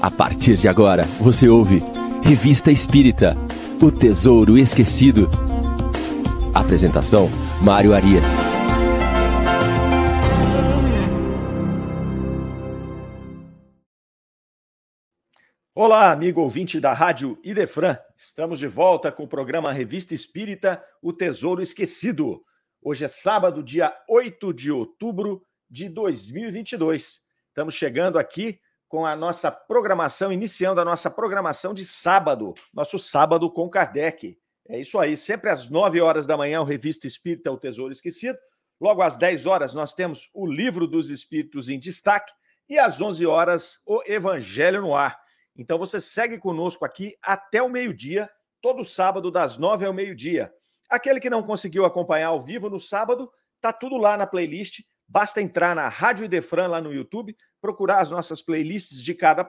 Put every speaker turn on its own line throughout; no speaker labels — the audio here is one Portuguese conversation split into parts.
A partir de agora, você ouve Revista Espírita O Tesouro Esquecido. Apresentação: Mário Arias.
Olá, amigo ouvinte da Rádio Idefran. Estamos de volta com o programa Revista Espírita O Tesouro Esquecido. Hoje é sábado, dia 8 de outubro de 2022. Estamos chegando aqui com a nossa programação, iniciando a nossa programação de sábado, nosso sábado com Kardec. É isso aí, sempre às 9 horas da manhã, o Revista Espírita O Tesouro Esquecido. Logo às 10 horas, nós temos o Livro dos Espíritos em Destaque. E às 11 horas, o Evangelho no Ar. Então você segue conosco aqui até o meio-dia, todo sábado, das 9 ao meio-dia. Aquele que não conseguiu acompanhar ao vivo no sábado, tá tudo lá na playlist. Basta entrar na Rádio Idefran lá no YouTube, procurar as nossas playlists de cada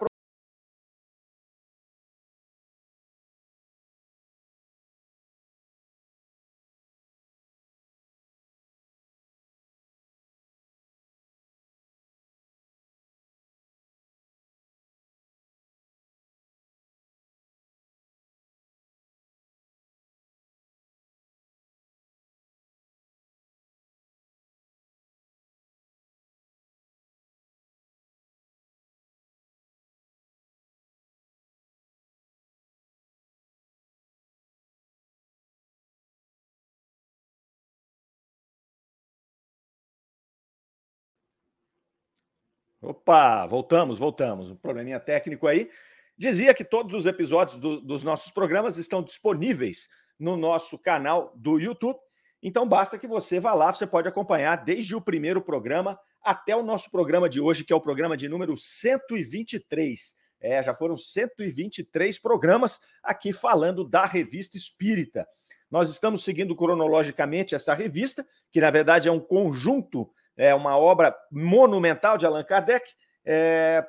Opa, voltamos, voltamos. Um probleminha técnico aí. Dizia que todos os episódios do, dos nossos programas estão disponíveis no nosso canal do YouTube. Então basta que você vá lá, você pode acompanhar desde o primeiro programa até o nosso programa de hoje, que é o programa de número 123. É, já foram 123 programas aqui falando da revista Espírita. Nós estamos seguindo cronologicamente esta revista, que na verdade é um conjunto é uma obra monumental de Allan Kardec, é,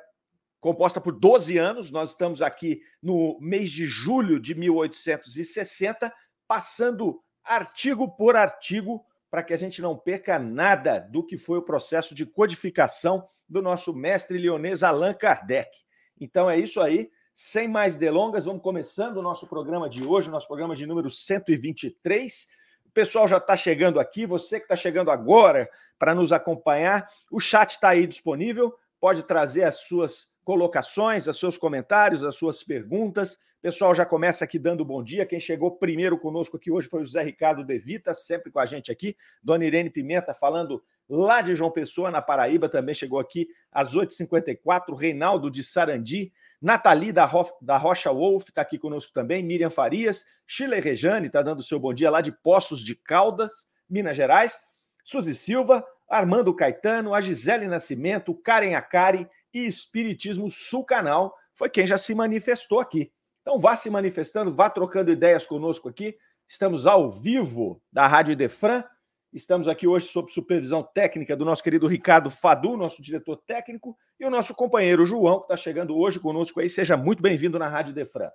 composta por 12 anos. Nós estamos aqui no mês de julho de 1860, passando artigo por artigo para que a gente não perca nada do que foi o processo de codificação do nosso mestre leonês Allan Kardec. Então é isso aí. Sem mais delongas, vamos começando o nosso programa de hoje, nosso programa de número 123. O pessoal já está chegando aqui, você que está chegando agora para nos acompanhar, o chat está aí disponível, pode trazer as suas colocações, os seus comentários, as suas perguntas. Pessoal já começa aqui dando bom dia. Quem chegou primeiro conosco aqui hoje foi o Zé Ricardo Devita, sempre com a gente aqui. Dona Irene Pimenta falando lá de João Pessoa, na Paraíba, também chegou aqui às 8h54. Reinaldo de Sarandi, Nathalie da, Ro da Rocha Wolf está aqui conosco também, Miriam Farias, Chile Rejane está dando seu bom dia lá de Poços de Caldas, Minas Gerais, Suzy Silva, Armando Caetano, a Gisele Nascimento, Karen Akari e Espiritismo Sul Canal, foi quem já se manifestou aqui. Então vá se manifestando, vá trocando ideias conosco aqui. Estamos ao vivo da Rádio Defran. Estamos aqui hoje sob supervisão técnica do nosso querido Ricardo Fadu, nosso diretor técnico, e o nosso companheiro João, que está chegando hoje conosco aí. Seja muito bem-vindo na Rádio Defran.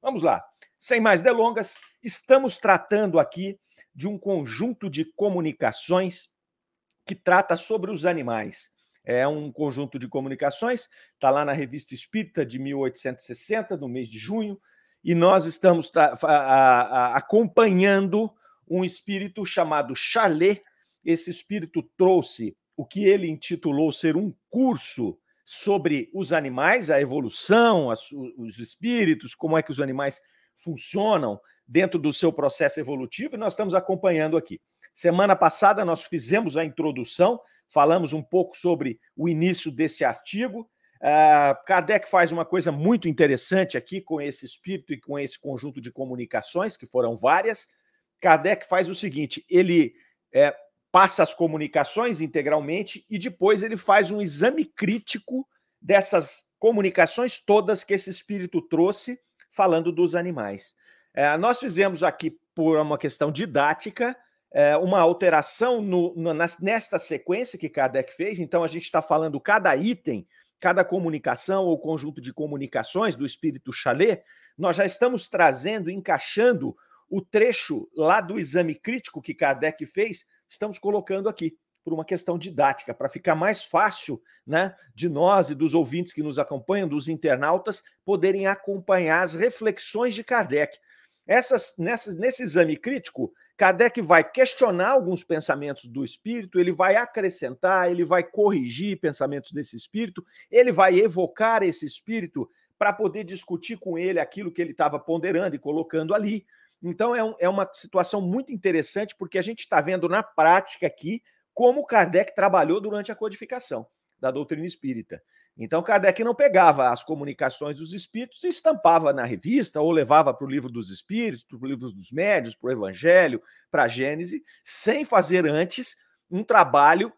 Vamos lá. Sem mais delongas, estamos tratando aqui de um conjunto de comunicações que trata sobre os animais. É um conjunto de comunicações, está lá na Revista Espírita de 1860, no mês de junho, e nós estamos acompanhando um espírito chamado Chalet. Esse espírito trouxe o que ele intitulou ser um curso sobre os animais, a evolução, as, os espíritos, como é que os animais funcionam dentro do seu processo evolutivo, e nós estamos acompanhando aqui. Semana passada nós fizemos a introdução, falamos um pouco sobre o início desse artigo. Uh, Kardec faz uma coisa muito interessante aqui com esse espírito e com esse conjunto de comunicações, que foram várias. Kardec faz o seguinte: ele é, passa as comunicações integralmente e depois ele faz um exame crítico dessas comunicações todas que esse espírito trouxe, falando dos animais. É, nós fizemos aqui, por uma questão didática, é, uma alteração no, no, nesta sequência que Kardec fez. Então, a gente está falando cada item, cada comunicação ou conjunto de comunicações do espírito Chalet, nós já estamos trazendo, encaixando o trecho lá do exame crítico que Kardec fez, estamos colocando aqui, por uma questão didática, para ficar mais fácil né, de nós e dos ouvintes que nos acompanham, dos internautas, poderem acompanhar as reflexões de Kardec. Essas, nesse exame crítico, Kardec vai questionar alguns pensamentos do espírito, ele vai acrescentar, ele vai corrigir pensamentos desse espírito, ele vai evocar esse espírito para poder discutir com ele aquilo que ele estava ponderando e colocando ali. Então é, um, é uma situação muito interessante, porque a gente está vendo na prática aqui como Kardec trabalhou durante a codificação da doutrina espírita. Então, Kardec não pegava as comunicações dos espíritos e estampava na revista, ou levava para o livro dos espíritos, para o livro dos médios, para o evangelho, para a Gênese, sem fazer antes um trabalho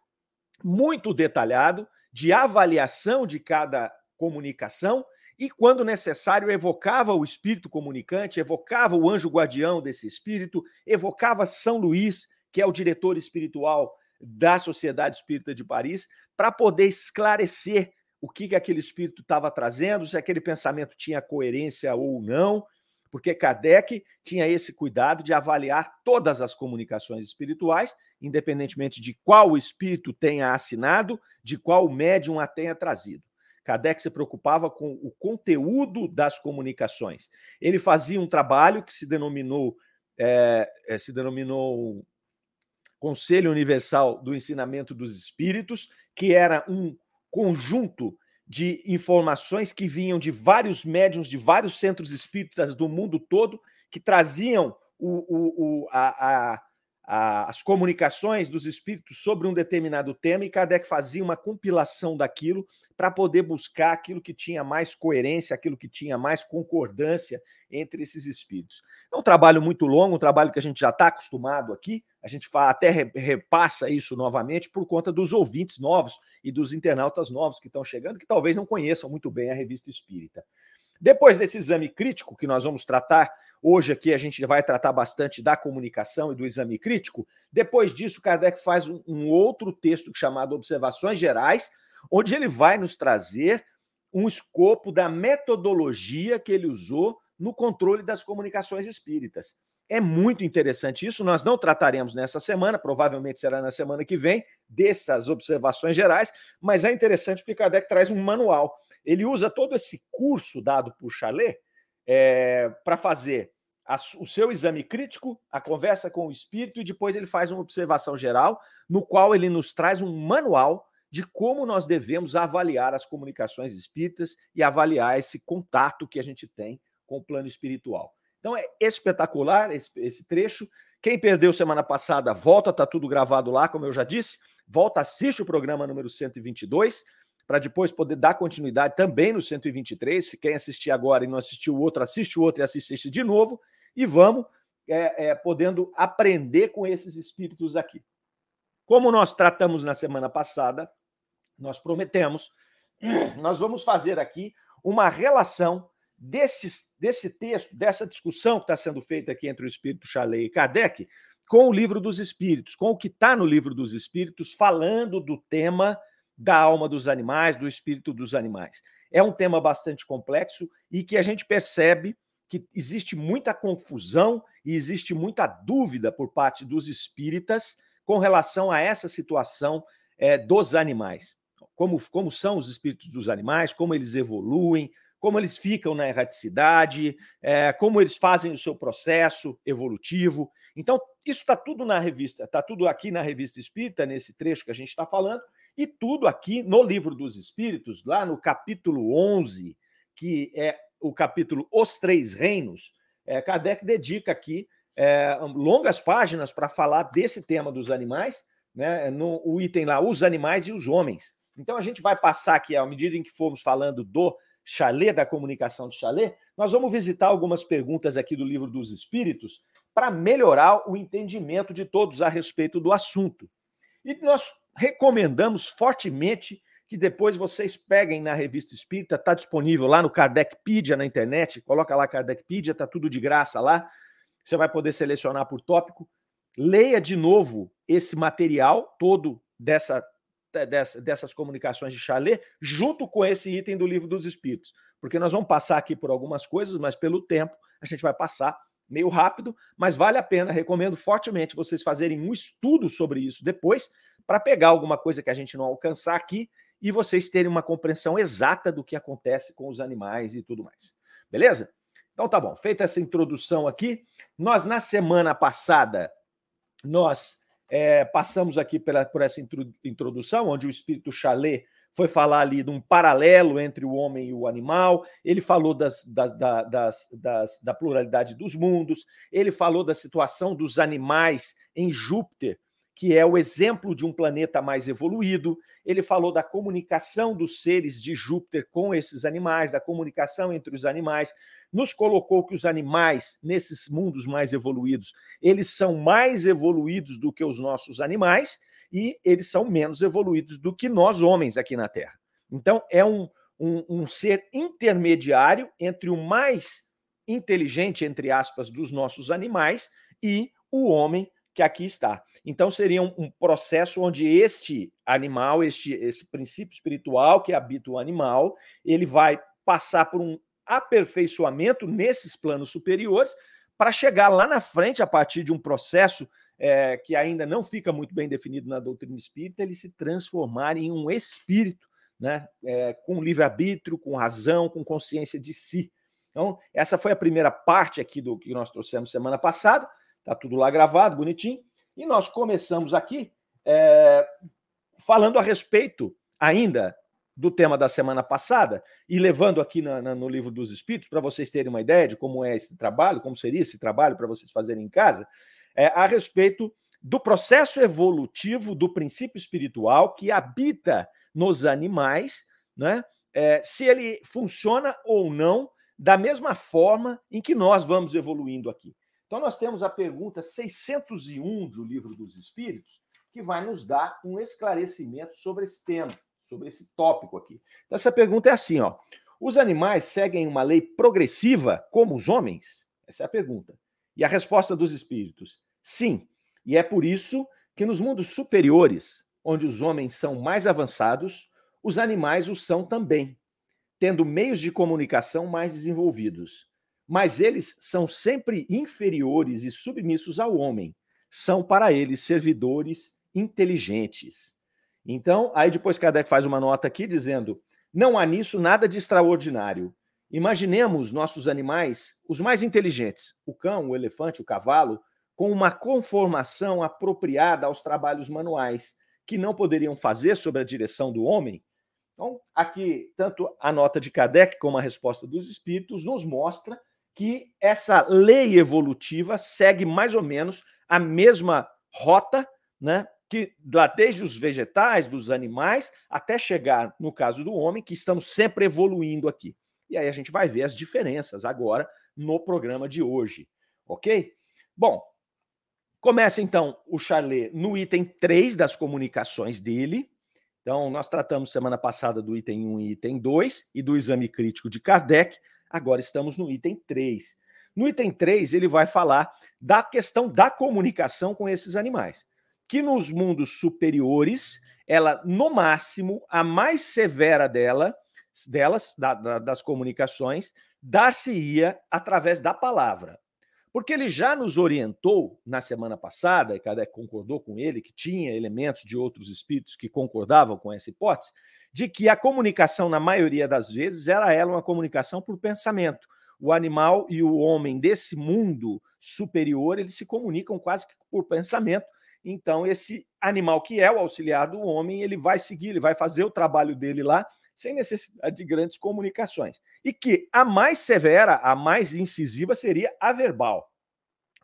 muito detalhado de avaliação de cada comunicação e, quando necessário, evocava o espírito comunicante, evocava o anjo guardião desse espírito, evocava São Luís, que é o diretor espiritual da Sociedade Espírita de Paris, para poder esclarecer o que, que aquele espírito estava trazendo, se aquele pensamento tinha coerência ou não, porque Kardec tinha esse cuidado de avaliar todas as comunicações espirituais, independentemente de qual espírito tenha assinado, de qual médium a tenha trazido. Kardec se preocupava com o conteúdo das comunicações. Ele fazia um trabalho que se denominou, é, se denominou Conselho Universal do Ensinamento dos Espíritos, que era um conjunto de informações que vinham de vários médiums, de vários centros espíritas do mundo todo, que traziam o, o, o, a, a a, as comunicações dos espíritos sobre um determinado tema e Kardec fazia uma compilação daquilo para poder buscar aquilo que tinha mais coerência, aquilo que tinha mais concordância entre esses espíritos. É um trabalho muito longo, um trabalho que a gente já está acostumado aqui, a gente até repassa isso novamente por conta dos ouvintes novos e dos internautas novos que estão chegando, que talvez não conheçam muito bem a revista espírita. Depois desse exame crítico que nós vamos tratar Hoje aqui a gente vai tratar bastante da comunicação e do exame crítico. Depois disso, Kardec faz um, um outro texto chamado Observações Gerais, onde ele vai nos trazer um escopo da metodologia que ele usou no controle das comunicações espíritas. É muito interessante isso. Nós não trataremos nessa semana, provavelmente será na semana que vem, dessas observações gerais, mas é interessante porque Kardec traz um manual. Ele usa todo esse curso dado por Chalet é, para fazer a, o seu exame crítico, a conversa com o espírito, e depois ele faz uma observação geral, no qual ele nos traz um manual de como nós devemos avaliar as comunicações espíritas e avaliar esse contato que a gente tem com o plano espiritual. Então é espetacular esse, esse trecho. Quem perdeu semana passada, volta, tá tudo gravado lá, como eu já disse. Volta, assiste o programa número 122 para depois poder dar continuidade também no 123. Se quem assistir agora e não assistiu o outro, assiste o outro e assiste esse de novo. E vamos é, é, podendo aprender com esses espíritos aqui. Como nós tratamos na semana passada, nós prometemos, nós vamos fazer aqui uma relação desse, desse texto, dessa discussão que está sendo feita aqui entre o espírito Chalet e Kardec, com o livro dos espíritos, com o que está no livro dos espíritos, falando do tema da alma dos animais, do espírito dos animais. É um tema bastante complexo e que a gente percebe que existe muita confusão e existe muita dúvida por parte dos espíritas com relação a essa situação é, dos animais. Como, como são os espíritos dos animais, como eles evoluem, como eles ficam na erraticidade, é, como eles fazem o seu processo evolutivo. Então, isso está tudo na revista, está tudo aqui na revista Espírita, nesse trecho que a gente está falando, e tudo aqui no Livro dos Espíritos, lá no capítulo 11, que é o capítulo Os Três Reinos, é, Kardec dedica aqui é, longas páginas para falar desse tema dos animais, né, no o item lá, os animais e os homens. Então a gente vai passar aqui, à medida em que formos falando do chalé, da comunicação de chalé, nós vamos visitar algumas perguntas aqui do Livro dos Espíritos para melhorar o entendimento de todos a respeito do assunto. E nós recomendamos fortemente que depois vocês peguem na revista Espírita, está disponível lá no Kardecpedia na internet, coloca lá Kardecpedia, está tudo de graça lá. Você vai poder selecionar por tópico. Leia de novo esse material todo dessa, dessa, dessas comunicações de Chalet, junto com esse item do Livro dos Espíritos. Porque nós vamos passar aqui por algumas coisas, mas pelo tempo a gente vai passar meio rápido, mas vale a pena. Recomendo fortemente vocês fazerem um estudo sobre isso depois, para pegar alguma coisa que a gente não alcançar aqui e vocês terem uma compreensão exata do que acontece com os animais e tudo mais. Beleza? Então tá bom, feita essa introdução aqui, nós na semana passada nós é, passamos aqui pela, por essa introdução, onde o espírito Chalet foi falar ali de um paralelo entre o homem e o animal, ele falou das, das, das, das, da pluralidade dos mundos, ele falou da situação dos animais em Júpiter, que é o exemplo de um planeta mais evoluído. Ele falou da comunicação dos seres de Júpiter com esses animais, da comunicação entre os animais. Nos colocou que os animais, nesses mundos mais evoluídos, eles são mais evoluídos do que os nossos animais e eles são menos evoluídos do que nós, homens, aqui na Terra. Então, é um, um, um ser intermediário entre o mais inteligente, entre aspas, dos nossos animais e o homem que aqui está. Então, seria um, um, processo onde este animal, este, esse princípio espiritual que habita o animal, ele vai passar por um aperfeiçoamento nesses planos superiores para chegar lá na frente, a partir de um processo é, que ainda não fica muito bem definido na doutrina espírita, ele se transformar em um espírito, né? É, com livre-arbítrio, com razão, com consciência de si. Então, essa foi a primeira parte aqui do que nós trouxemos semana passada. Está tudo lá gravado, bonitinho. E nós começamos aqui é, falando a respeito ainda do tema da semana passada e levando aqui na, na, no livro dos Espíritos para vocês terem uma ideia de como é esse trabalho, como seria esse trabalho para vocês fazerem em casa, é, a respeito do processo evolutivo do princípio espiritual que habita nos animais, né? É, se ele funciona ou não da mesma forma em que nós vamos evoluindo aqui. Então, nós temos a pergunta 601 do Livro dos Espíritos, que vai nos dar um esclarecimento sobre esse tema, sobre esse tópico aqui. Então, essa pergunta é assim: ó, os animais seguem uma lei progressiva como os homens? Essa é a pergunta. E a resposta dos espíritos: sim. E é por isso que nos mundos superiores, onde os homens são mais avançados, os animais o são também, tendo meios de comunicação mais desenvolvidos mas eles são sempre inferiores e submissos ao homem. São para eles servidores inteligentes. Então, aí depois Kardec faz uma nota aqui dizendo: não há nisso nada de extraordinário. Imaginemos nossos animais, os mais inteligentes, o cão, o elefante, o cavalo, com uma conformação apropriada aos trabalhos manuais, que não poderiam fazer sob a direção do homem. Então, aqui, tanto a nota de Kardec como a resposta dos espíritos nos mostra que essa lei evolutiva segue mais ou menos a mesma rota, né? Que lá desde os vegetais, dos animais, até chegar no caso do homem, que estamos sempre evoluindo aqui. E aí a gente vai ver as diferenças agora no programa de hoje, ok? Bom, começa então o Charlet no item 3 das comunicações dele. Então, nós tratamos semana passada do item 1 e item 2 e do exame crítico de Kardec. Agora estamos no item 3. No item 3, ele vai falar da questão da comunicação com esses animais, que nos mundos superiores, ela, no máximo, a mais severa dela, delas, da, da, das comunicações, dar-se-ia através da palavra. Porque ele já nos orientou na semana passada, e Kardec concordou com ele, que tinha elementos de outros espíritos que concordavam com essa hipótese, de que a comunicação, na maioria das vezes, ela uma comunicação por pensamento. O animal e o homem desse mundo superior, eles se comunicam quase que por pensamento. Então, esse animal que é o auxiliar do homem, ele vai seguir, ele vai fazer o trabalho dele lá, sem necessidade de grandes comunicações. E que a mais severa, a mais incisiva, seria a verbal.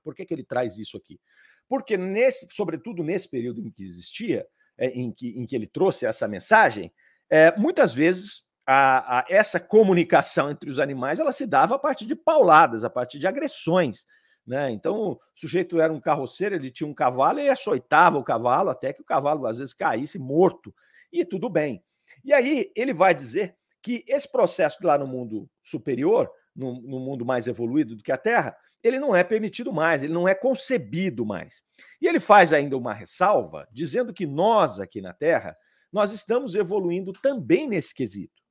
Por que, que ele traz isso aqui? Porque, nesse, sobretudo nesse período em que existia, é, em, que, em que ele trouxe essa mensagem, é, muitas vezes a, a, essa comunicação entre os animais ela se dava a partir de pauladas, a partir de agressões. Né? Então, o sujeito era um carroceiro, ele tinha um cavalo e açoitava o cavalo até que o cavalo às vezes caísse morto. E tudo bem. E aí ele vai dizer que esse processo lá no mundo superior, no, no mundo mais evoluído do que a Terra, ele não é permitido mais, ele não é concebido mais. E ele faz ainda uma ressalva, dizendo que nós aqui na Terra nós estamos evoluindo também nesse quesito.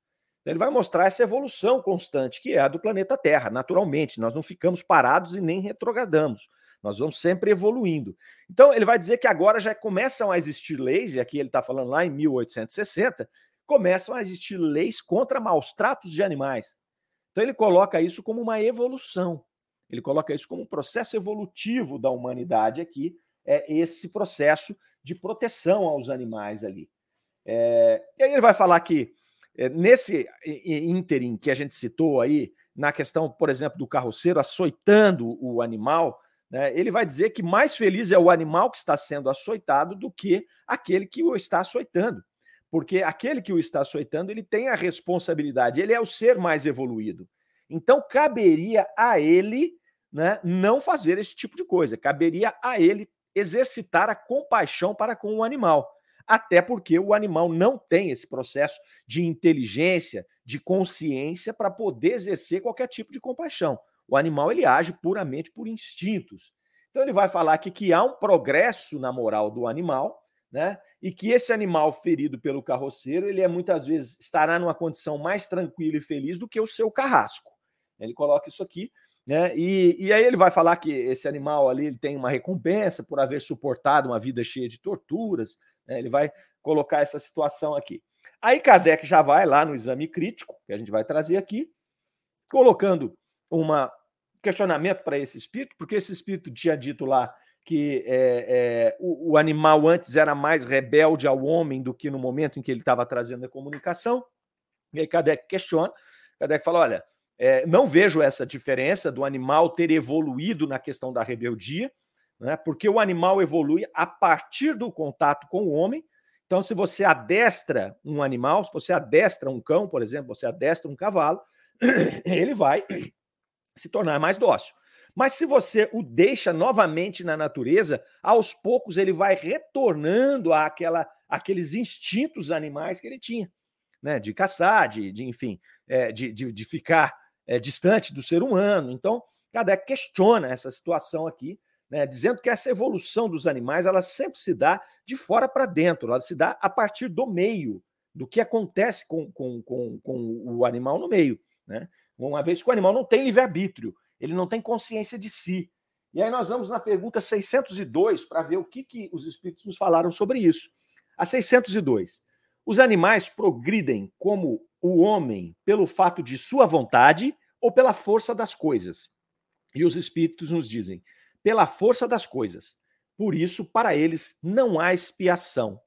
Então, ele vai mostrar essa evolução constante que é a do planeta Terra, naturalmente. Nós não ficamos parados e nem retrogradamos. Nós vamos sempre evoluindo. Então, ele vai dizer que agora já começam a existir leis, e aqui ele está falando lá em 1860, começam a existir leis contra maus tratos de animais. Então, ele coloca isso como uma evolução. Ele coloca isso como um processo evolutivo da humanidade aqui, é esse processo de proteção aos animais ali. É, e aí ele vai falar que é, nesse ínterim que a gente citou aí, na questão, por exemplo, do carroceiro açoitando o animal, né, ele vai dizer que mais feliz é o animal que está sendo açoitado do que aquele que o está açoitando. Porque aquele que o está açoitando, ele tem a responsabilidade, ele é o ser mais evoluído. Então, caberia a ele né, não fazer esse tipo de coisa, caberia a ele exercitar a compaixão para com o animal. Até porque o animal não tem esse processo de inteligência, de consciência para poder exercer qualquer tipo de compaixão. O animal ele age puramente por instintos. Então ele vai falar aqui que há um progresso na moral do animal, né? E que esse animal ferido pelo carroceiro, ele é muitas vezes estará numa condição mais tranquila e feliz do que o seu carrasco. Ele coloca isso aqui né? E, e aí ele vai falar que esse animal ali ele tem uma recompensa por haver suportado uma vida cheia de torturas. Né? Ele vai colocar essa situação aqui. Aí Kardec já vai lá no exame crítico, que a gente vai trazer aqui, colocando um questionamento para esse espírito, porque esse espírito tinha dito lá que é, é, o, o, animal antes era mais rebelde ao homem do que no momento em que ele estava trazendo a comunicação. E aí Kardec questiona, Kardec fala: olha, é, não vejo essa diferença do animal ter evoluído na questão da rebeldia, né? porque o animal evolui a partir do contato com o homem. Então, se você adestra um animal, se você adestra um cão, por exemplo, você adestra um cavalo, ele vai se tornar mais dócil. Mas se você o deixa novamente na natureza, aos poucos ele vai retornando àquela, àqueles instintos animais que ele tinha, né? De caçar, de, de enfim, é, de, de, de ficar é, distante do ser humano. Então, Kardec questiona essa situação aqui, né, dizendo que essa evolução dos animais ela sempre se dá de fora para dentro, ela se dá a partir do meio, do que acontece com, com, com, com o animal no meio. Né? Uma vez que o animal não tem livre-arbítrio, ele não tem consciência de si. E aí nós vamos na pergunta 602 para ver o que, que os espíritos nos falaram sobre isso. A 602. Os animais progridem como o homem pelo fato de sua vontade ou pela força das coisas. E os espíritos nos dizem, pela força das coisas. Por isso, para eles não há expiação.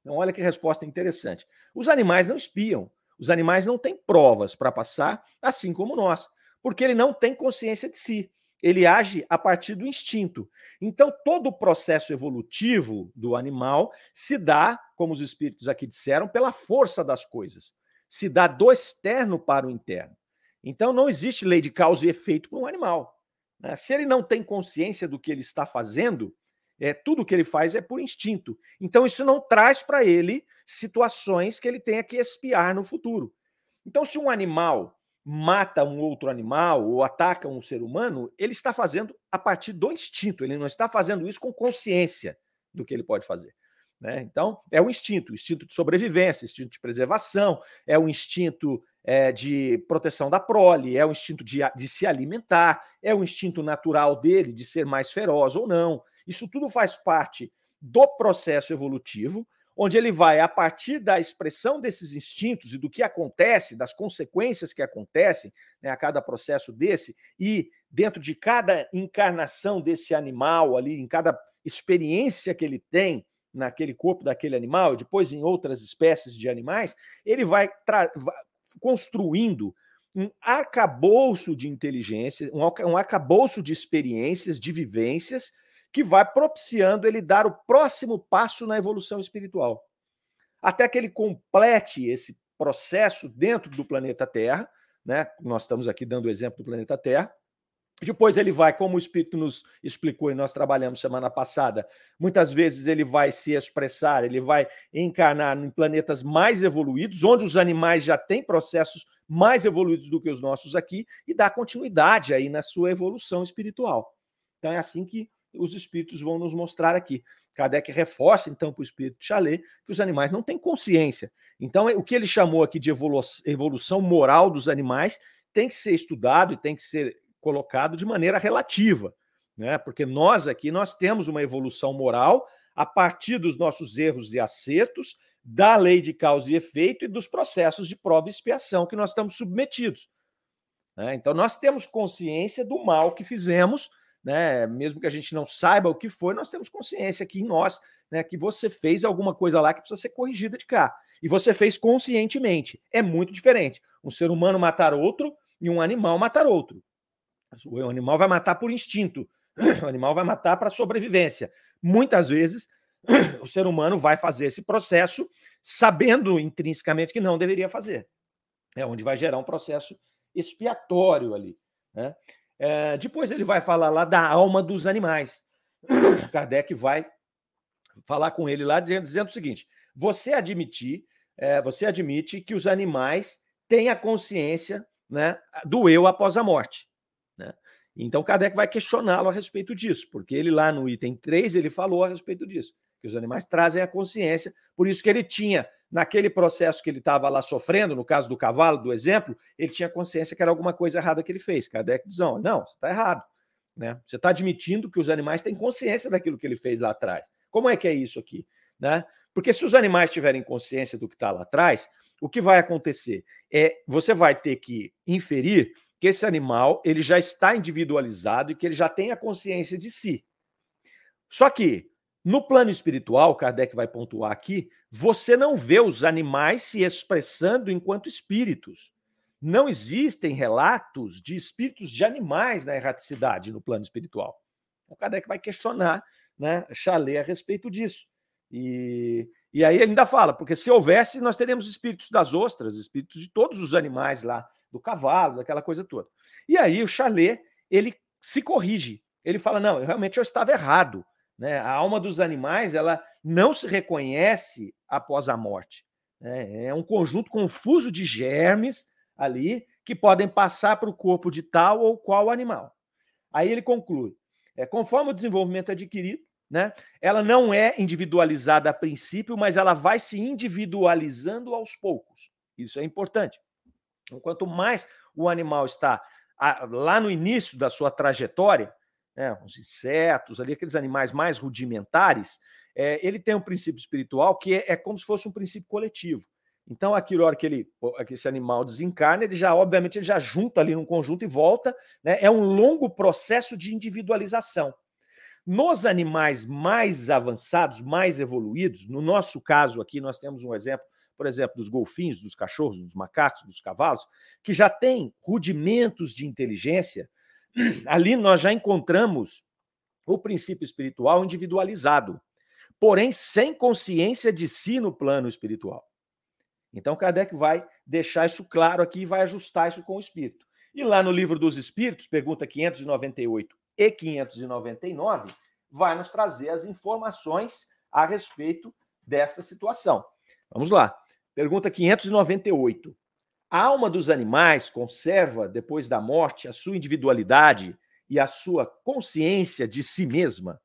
Então, olha que resposta interessante. Os animais não espiam. Os animais não têm provas para passar, assim como nós, porque ele não tem consciência de si. Ele age a partir do instinto. Então, todo o processo evolutivo do animal se dá, como os espíritos aqui disseram, pela força das coisas se dá do externo para o interno. Então, não existe lei de causa e efeito para um animal. Né? Se ele não tem consciência do que ele está fazendo, é, tudo que ele faz é por instinto. Então, isso não traz para ele situações que ele tenha que espiar no futuro. Então, se um animal mata um outro animal ou ataca um ser humano, ele está fazendo a partir do instinto, ele não está fazendo isso com consciência do que ele pode fazer. Né? Então, é o instinto, o instinto de sobrevivência, instinto de preservação, é o instinto é, de proteção da prole, é o instinto de, de se alimentar, é o instinto natural dele de ser mais feroz ou não. Isso tudo faz parte do processo evolutivo, onde ele vai, a partir da expressão desses instintos e do que acontece, das consequências que acontecem né, a cada processo desse, e dentro de cada encarnação desse animal ali, em cada experiência que ele tem, naquele corpo daquele animal, depois em outras espécies de animais, ele vai, construindo um arcabouço de inteligência, um, arcabouço de experiências, de vivências, que vai propiciando ele dar o próximo passo na evolução espiritual. Até que ele complete esse processo dentro do planeta Terra, né? Nós estamos aqui dando o exemplo do planeta Terra, depois ele vai, como o Espírito nos explicou e nós trabalhamos semana passada, muitas vezes ele vai se expressar, ele vai encarnar em planetas mais evoluídos, onde os animais já têm processos mais evoluídos do que os nossos aqui, e dá continuidade aí na sua evolução espiritual. Então é assim que os espíritos vão nos mostrar aqui. Kardec reforça, então, para o espírito de Chalé, que os animais não têm consciência. Então, o que ele chamou aqui de evolução moral dos animais tem que ser estudado e tem que ser colocado de maneira relativa. né? Porque nós aqui nós temos uma evolução moral a partir dos nossos erros e acertos, da lei de causa e efeito e dos processos de prova e expiação que nós estamos submetidos. Né? Então, nós temos consciência do mal que fizemos, né? mesmo que a gente não saiba o que foi, nós temos consciência aqui em nós né, que você fez alguma coisa lá que precisa ser corrigida de cá. E você fez conscientemente. É muito diferente. Um ser humano matar outro e um animal matar outro. O animal vai matar por instinto. O animal vai matar para sobrevivência. Muitas vezes, o ser humano vai fazer esse processo sabendo intrinsecamente que não deveria fazer. É onde vai gerar um processo expiatório ali. Né? É, depois ele vai falar lá da alma dos animais. Kardec vai falar com ele lá dizendo, dizendo o seguinte: você admitir, é, você admite que os animais têm a consciência né, do eu após a morte. Então Kardec vai questioná-lo a respeito disso, porque ele lá no item 3 ele falou a respeito disso, que os animais trazem a consciência, por isso que ele tinha naquele processo que ele estava lá sofrendo, no caso do cavalo, do exemplo, ele tinha consciência que era alguma coisa errada que ele fez. Kardec diz: não, não você está errado. Né? Você está admitindo que os animais têm consciência daquilo que ele fez lá atrás. Como é que é isso aqui? Né? Porque se os animais tiverem consciência do que está lá atrás, o que vai acontecer? É você vai ter que inferir que esse animal ele já está individualizado e que ele já tem a consciência de si. Só que no plano espiritual, Kardec vai pontuar aqui, você não vê os animais se expressando enquanto espíritos. Não existem relatos de espíritos de animais na erraticidade no plano espiritual. O Kardec vai questionar né, Chalé a respeito disso. E, e aí ele ainda fala, porque se houvesse, nós teríamos espíritos das ostras, espíritos de todos os animais lá, do cavalo, daquela coisa toda. E aí o Chalé, ele se corrige. Ele fala: não, eu, realmente eu estava errado. Né? A alma dos animais ela não se reconhece após a morte. Né? É um conjunto confuso de germes ali que podem passar para o corpo de tal ou qual animal. Aí ele conclui: é, conforme o desenvolvimento adquirido, né, ela não é individualizada a princípio, mas ela vai se individualizando aos poucos. Isso é importante. Então, quanto mais o animal está lá no início da sua trajetória, né, os insetos, ali, aqueles animais mais rudimentares, é, ele tem um princípio espiritual que é, é, como se fosse um princípio coletivo. Então, aquilo, a hora que, ele, que esse animal desencarna, ele já, obviamente, ele já junta ali num conjunto e volta. Né? É um longo processo de individualização. Nos animais mais avançados, mais evoluídos, no nosso caso aqui, nós temos um exemplo, por exemplo, dos golfinhos, dos cachorros, dos macacos, dos cavalos, que já têm rudimentos de inteligência. Ali nós já encontramos o princípio espiritual individualizado, porém sem consciência de si no plano espiritual. Então, Kardec vai deixar isso claro aqui e vai ajustar isso com o espírito. E lá no livro dos Espíritos, pergunta 598 e 599, vai nos trazer as informações a respeito dessa situação. Vamos lá. Pergunta 598. A alma dos animais conserva, depois da morte, a sua individualidade e a sua consciência de si mesma?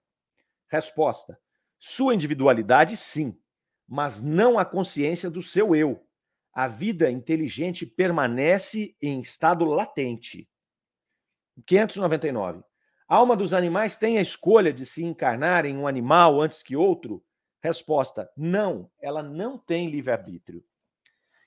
Resposta: sua individualidade, sim mas não a consciência do seu eu. A vida inteligente permanece em estado latente. 599. A alma dos animais tem a escolha de se encarnar em um animal antes que outro? Resposta: não, ela não tem livre-arbítrio.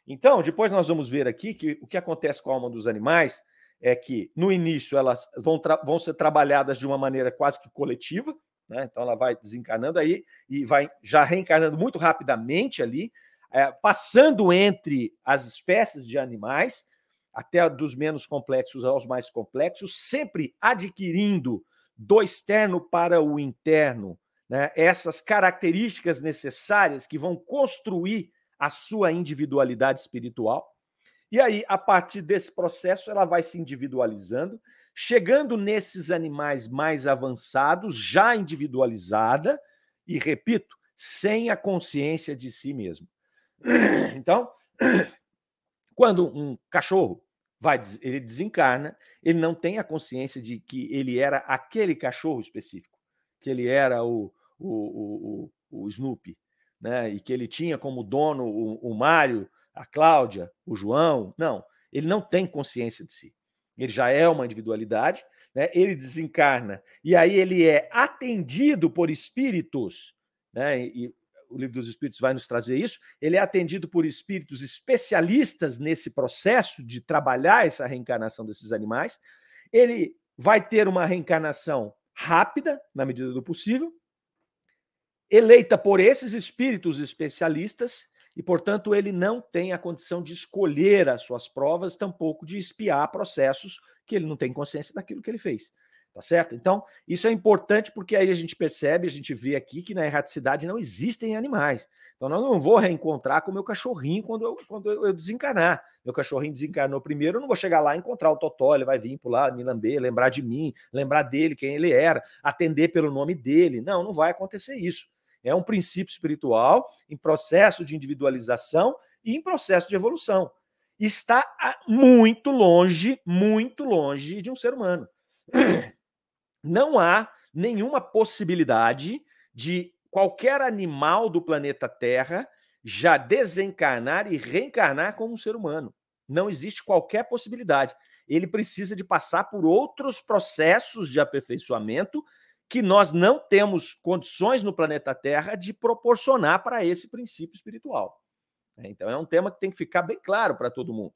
Então, depois nós vamos ver aqui que o que acontece com a alma dos animais é que, no início, elas vão, vão ser trabalhadas de uma maneira quase que coletiva, né? Então ela vai desencarnando aí e vai já reencarnando muito rapidamente ali, é, passando entre as espécies de animais, até dos menos complexos aos mais complexos, sempre adquirindo do externo para o interno né? essas características necessárias que vão construir a sua individualidade espiritual. E aí, a partir desse processo, ela vai se individualizando chegando nesses animais mais avançados, já individualizada, e repito, sem a consciência de si mesmo. Então, quando um cachorro vai, ele desencarna, ele não tem a consciência de que ele era aquele cachorro específico, que ele era o, o, o, o Snoopy, né? e que ele tinha como dono o, o Mário, a Cláudia, o João. Não, ele não tem consciência de si ele já é uma individualidade, né, ele desencarna e aí ele é atendido por espíritos, né, e o livro dos espíritos vai nos trazer isso, ele é atendido por espíritos especialistas nesse processo de trabalhar essa reencarnação desses animais. Ele vai ter uma reencarnação rápida, na medida do possível, eleita por esses espíritos especialistas, e, portanto, ele não tem a condição de escolher as suas provas, tampouco de espiar processos que ele não tem consciência daquilo que ele fez. Tá certo? Então, isso é importante porque aí a gente percebe, a gente vê aqui que na erraticidade não existem animais. Então, eu não vou reencontrar com o meu cachorrinho quando eu, quando eu desencarnar. Meu cachorrinho desencarnou primeiro, eu não vou chegar lá e encontrar o Totó, ele vai vir pular, me lamber, lembrar de mim, lembrar dele, quem ele era, atender pelo nome dele. Não, não vai acontecer isso. É um princípio espiritual em processo de individualização e em processo de evolução. Está muito longe, muito longe de um ser humano. Não há nenhuma possibilidade de qualquer animal do planeta Terra já desencarnar e reencarnar como um ser humano. Não existe qualquer possibilidade. Ele precisa de passar por outros processos de aperfeiçoamento que nós não temos condições no planeta Terra de proporcionar para esse princípio espiritual. É, então é um tema que tem que ficar bem claro para todo mundo.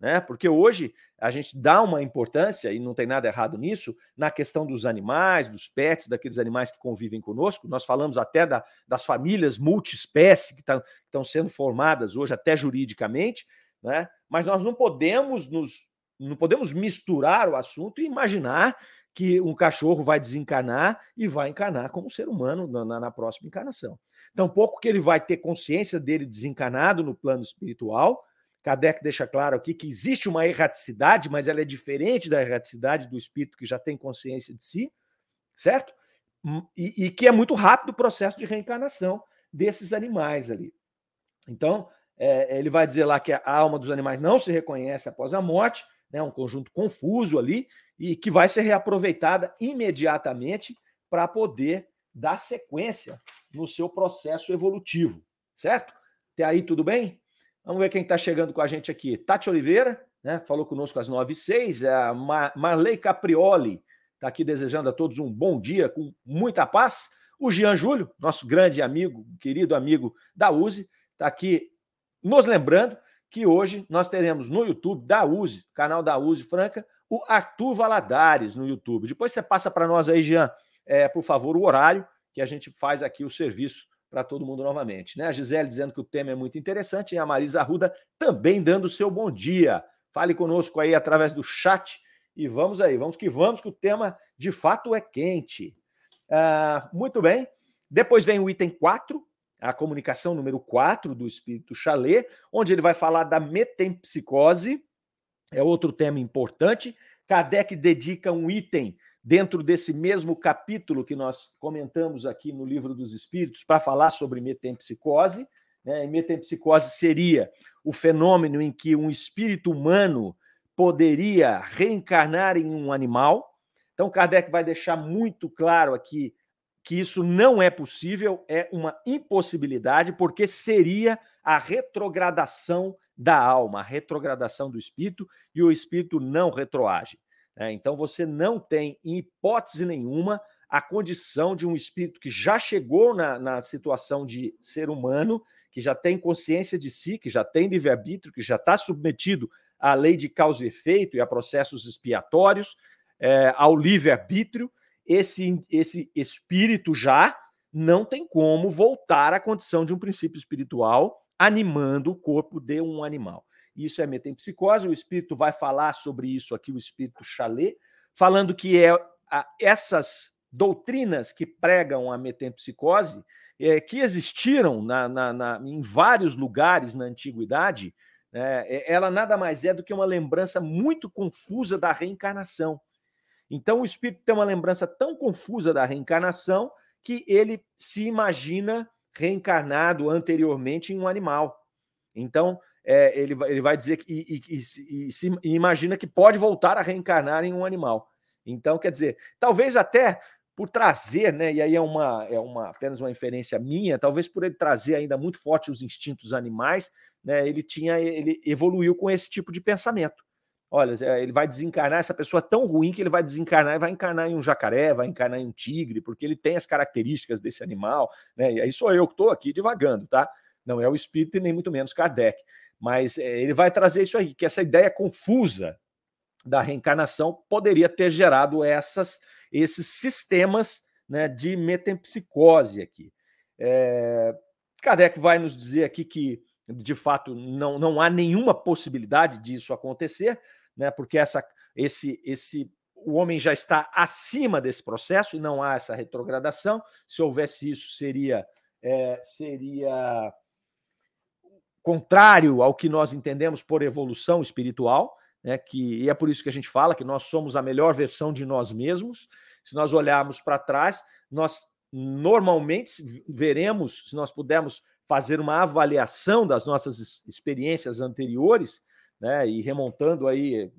Né? Porque hoje a gente dá uma importância, e não tem nada errado nisso, na questão dos animais, dos pets, daqueles animais que convivem conosco. Nós falamos até da, das famílias multiespécie que estão sendo formadas hoje, até juridicamente, né? mas nós não podemos nos não podemos misturar o assunto e imaginar que um cachorro vai desencarnar e vai encarnar como ser humano na, na próxima encarnação. Tampouco que ele vai ter consciência dele desencarnado no plano espiritual. Kardec deixa claro aqui que existe uma erraticidade, mas ela é diferente da erraticidade do espírito que já tem consciência de si, certo? Hum, e, e que é muito rápido o processo de reencarnação desses animais ali. Então, é, ele vai dizer lá que a alma dos animais não se reconhece após a morte, né, um conjunto confuso ali, e que vai ser reaproveitada imediatamente para poder dar sequência no seu processo evolutivo, certo? Até aí tudo bem? Vamos ver quem está chegando com a gente aqui. Tati Oliveira, né? Falou conosco às 9 e 06 é a Marley Caprioli está aqui desejando a todos um bom dia com muita paz. O Jean Júlio, nosso grande amigo, querido amigo da USE, está aqui nos lembrando que hoje nós teremos no YouTube da USE, canal da USE Franca, o Arthur Valadares no YouTube. Depois você passa para nós aí, Jean, é, por favor, o horário que a gente faz aqui o serviço para todo mundo novamente. Né? A Gisele dizendo que o tema é muito interessante e a Marisa Arruda também dando o seu bom dia. Fale conosco aí através do chat e vamos aí, vamos que vamos, que o tema de fato é quente. Ah, muito bem. Depois vem o item 4, a comunicação número 4 do Espírito Chalé, onde ele vai falar da metempsicose, é outro tema importante. Kardec dedica um item dentro desse mesmo capítulo que nós comentamos aqui no Livro dos Espíritos para falar sobre metempsicose. Né? metempsicose seria o fenômeno em que um espírito humano poderia reencarnar em um animal. Então, Kardec vai deixar muito claro aqui que isso não é possível, é uma impossibilidade, porque seria a retrogradação da alma, a retrogradação do espírito, e o espírito não retroage. Né? Então você não tem, em hipótese nenhuma, a condição de um espírito que já chegou na, na situação de ser humano, que já tem consciência de si, que já tem livre-arbítrio, que já está submetido à lei de causa e efeito e a processos expiatórios, é, ao livre-arbítrio, esse, esse espírito já não tem como voltar à condição de um princípio espiritual animando o corpo de um animal. Isso é metempsicose, o espírito vai falar sobre isso aqui, o espírito Chalet, falando que é a, essas doutrinas que pregam a metempsicose, é, que existiram na, na, na, em vários lugares na antiguidade, é, ela nada mais é do que uma lembrança muito confusa da reencarnação. Então, o espírito tem uma lembrança tão confusa da reencarnação que ele se imagina reencarnado anteriormente em um animal. Então, é, ele, ele vai dizer que e, e, e, se, e imagina que pode voltar a reencarnar em um animal. Então, quer dizer, talvez até por trazer, né? E aí é uma, é uma apenas uma inferência minha, talvez por ele trazer ainda muito forte os instintos animais, né? Ele tinha, ele evoluiu com esse tipo de pensamento. Olha, é, ele vai desencarnar, essa pessoa tão ruim que ele vai desencarnar e vai encarnar em um jacaré, vai encarnar em um tigre, porque ele tem as características desse animal, né? E aí sou eu que estou aqui divagando, tá? Não é o espírito e nem muito menos Kardec. Mas é, ele vai trazer isso aí, que essa ideia confusa da reencarnação poderia ter gerado essas, esses sistemas né, de metempsicose aqui. É, Kardec vai nos dizer aqui que, de fato, não, não há nenhuma possibilidade disso acontecer, né, porque essa, esse, esse, o homem já está acima desse processo e não há essa retrogradação. Se houvesse isso, seria, é, seria contrário ao que nós entendemos por evolução espiritual, né, que, e é por isso que a gente fala que nós somos a melhor versão de nós mesmos. Se nós olharmos para trás, nós normalmente veremos, se nós pudermos fazer uma avaliação das nossas experiências anteriores, né, e remontando aí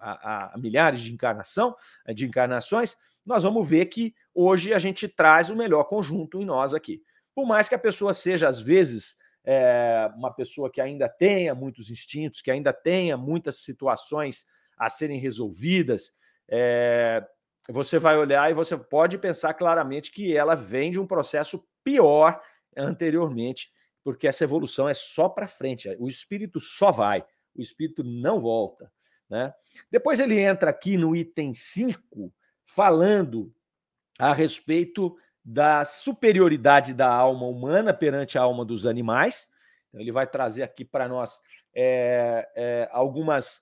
a, a, milhares de encarnação, de encarnações, nós vamos ver que hoje a gente traz o melhor conjunto em nós aqui. Por mais que a pessoa seja às vezes é, uma pessoa que ainda tenha muitos instintos, que ainda tenha muitas situações a serem resolvidas, é, você vai olhar e você pode pensar claramente que ela vem de um processo pior anteriormente, porque essa evolução é só para frente, o espírito só vai, o espírito não volta. Né? Depois ele entra aqui no item 5, falando a respeito da superioridade da alma humana perante a alma dos animais. Então, ele vai trazer aqui para nós é, é, algumas,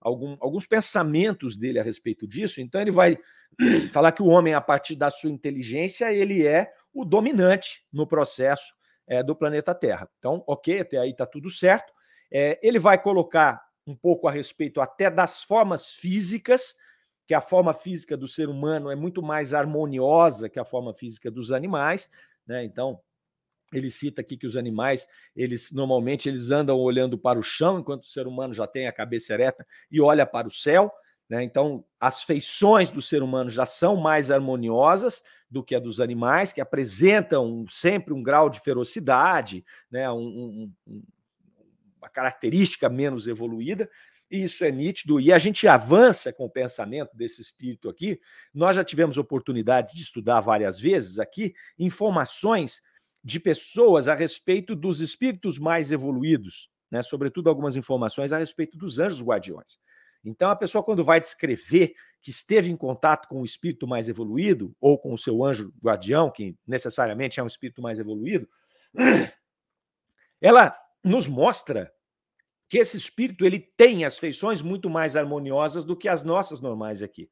algum, alguns pensamentos dele a respeito disso. Então, ele vai falar que o homem, a partir da sua inteligência, ele é o dominante no processo é, do planeta Terra. Então, ok, até aí está tudo certo. Ele vai colocar um pouco a respeito até das formas físicas que a forma física do ser humano é muito mais harmoniosa que a forma física dos animais, né? Então, ele cita aqui que os animais, eles normalmente eles andam olhando para o chão, enquanto o ser humano já tem a cabeça ereta e olha para o céu, né? Então, as feições do ser humano já são mais harmoniosas do que a dos animais, que apresentam sempre um grau de ferocidade, né? Um, um, característica menos evoluída isso é nítido, e a gente avança com o pensamento desse espírito aqui. Nós já tivemos oportunidade de estudar várias vezes aqui informações de pessoas a respeito dos espíritos mais evoluídos, né? sobretudo algumas informações a respeito dos anjos guardiões. Então, a pessoa, quando vai descrever que esteve em contato com o espírito mais evoluído, ou com o seu anjo guardião, que necessariamente é um espírito mais evoluído, ela nos mostra que esse espírito ele tem as feições muito mais harmoniosas do que as nossas normais aqui.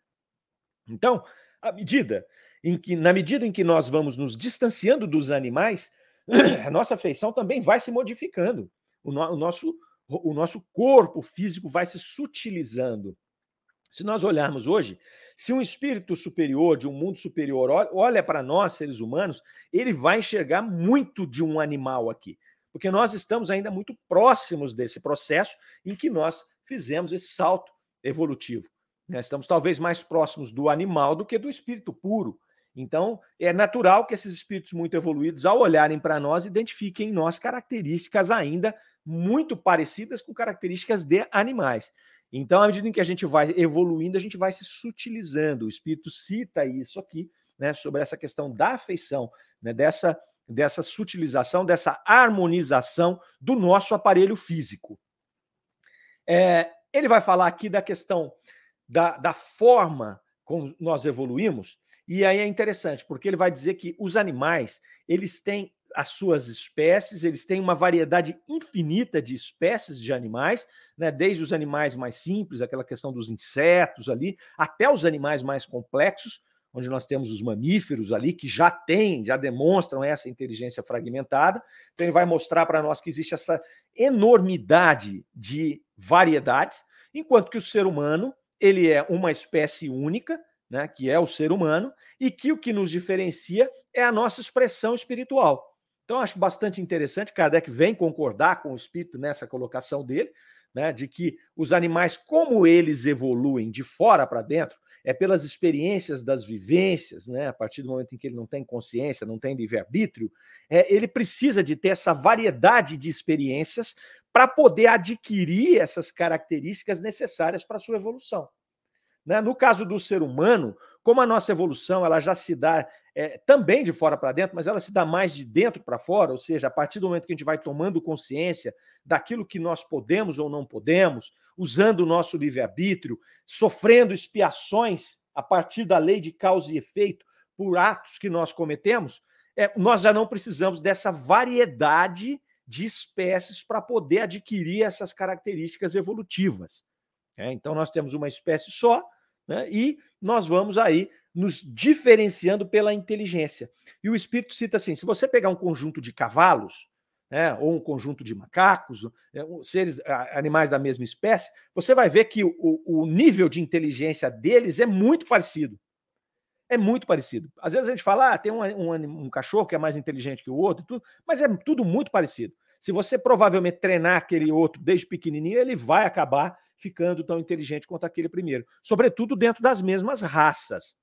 Então, à medida em que, na medida em que nós vamos nos distanciando dos animais, a nossa feição também vai se modificando. O, no, o, nosso, o nosso corpo físico vai se sutilizando. Se nós olharmos hoje, se um espírito superior, de um mundo superior, olha para nós, seres humanos, ele vai enxergar muito de um animal aqui porque nós estamos ainda muito próximos desse processo em que nós fizemos esse salto evolutivo. Né? Estamos talvez mais próximos do animal do que do espírito puro. Então, é natural que esses espíritos muito evoluídos, ao olharem para nós, identifiquem em nós características ainda muito parecidas com características de animais. Então, à medida em que a gente vai evoluindo, a gente vai se sutilizando. O espírito cita isso aqui, né, sobre essa questão da afeição, né, dessa dessa sutilização, dessa harmonização do nosso aparelho físico. É, ele vai falar aqui da questão da, da forma como nós evoluímos, e aí é interessante, porque ele vai dizer que os animais, eles têm as suas espécies, eles têm uma variedade infinita de espécies de animais, né, desde os animais mais simples, aquela questão dos insetos ali, até os animais mais complexos, onde nós temos os mamíferos ali que já têm, já demonstram essa inteligência fragmentada. Então ele vai mostrar para nós que existe essa enormidade de variedades, enquanto que o ser humano, ele é uma espécie única, né, que é o ser humano, e que o que nos diferencia é a nossa expressão espiritual. Então, acho bastante interessante. Kardec vem concordar com o espírito nessa colocação dele, né, de que os animais, como eles evoluem de fora para dentro, é pelas experiências das vivências, né? a partir do momento em que ele não tem consciência, não tem livre-arbítrio, é, ele precisa de ter essa variedade de experiências para poder adquirir essas características necessárias para a sua evolução. Né? No caso do ser humano, como a nossa evolução ela já se dá é, também de fora para dentro, mas ela se dá mais de dentro para fora, ou seja, a partir do momento que a gente vai tomando consciência daquilo que nós podemos ou não podemos, usando o nosso livre-arbítrio, sofrendo expiações a partir da lei de causa e efeito por atos que nós cometemos, é, nós já não precisamos dessa variedade de espécies para poder adquirir essas características evolutivas. É, então, nós temos uma espécie só né, e nós vamos aí nos diferenciando pela inteligência. E o Espírito cita assim: se você pegar um conjunto de cavalos, né, ou um conjunto de macacos, é, seres, animais da mesma espécie, você vai ver que o, o nível de inteligência deles é muito parecido. É muito parecido. Às vezes a gente fala, ah, tem um, um, um cachorro que é mais inteligente que o outro, tudo, mas é tudo muito parecido. Se você provavelmente treinar aquele outro desde pequenininho, ele vai acabar ficando tão inteligente quanto aquele primeiro. Sobretudo dentro das mesmas raças.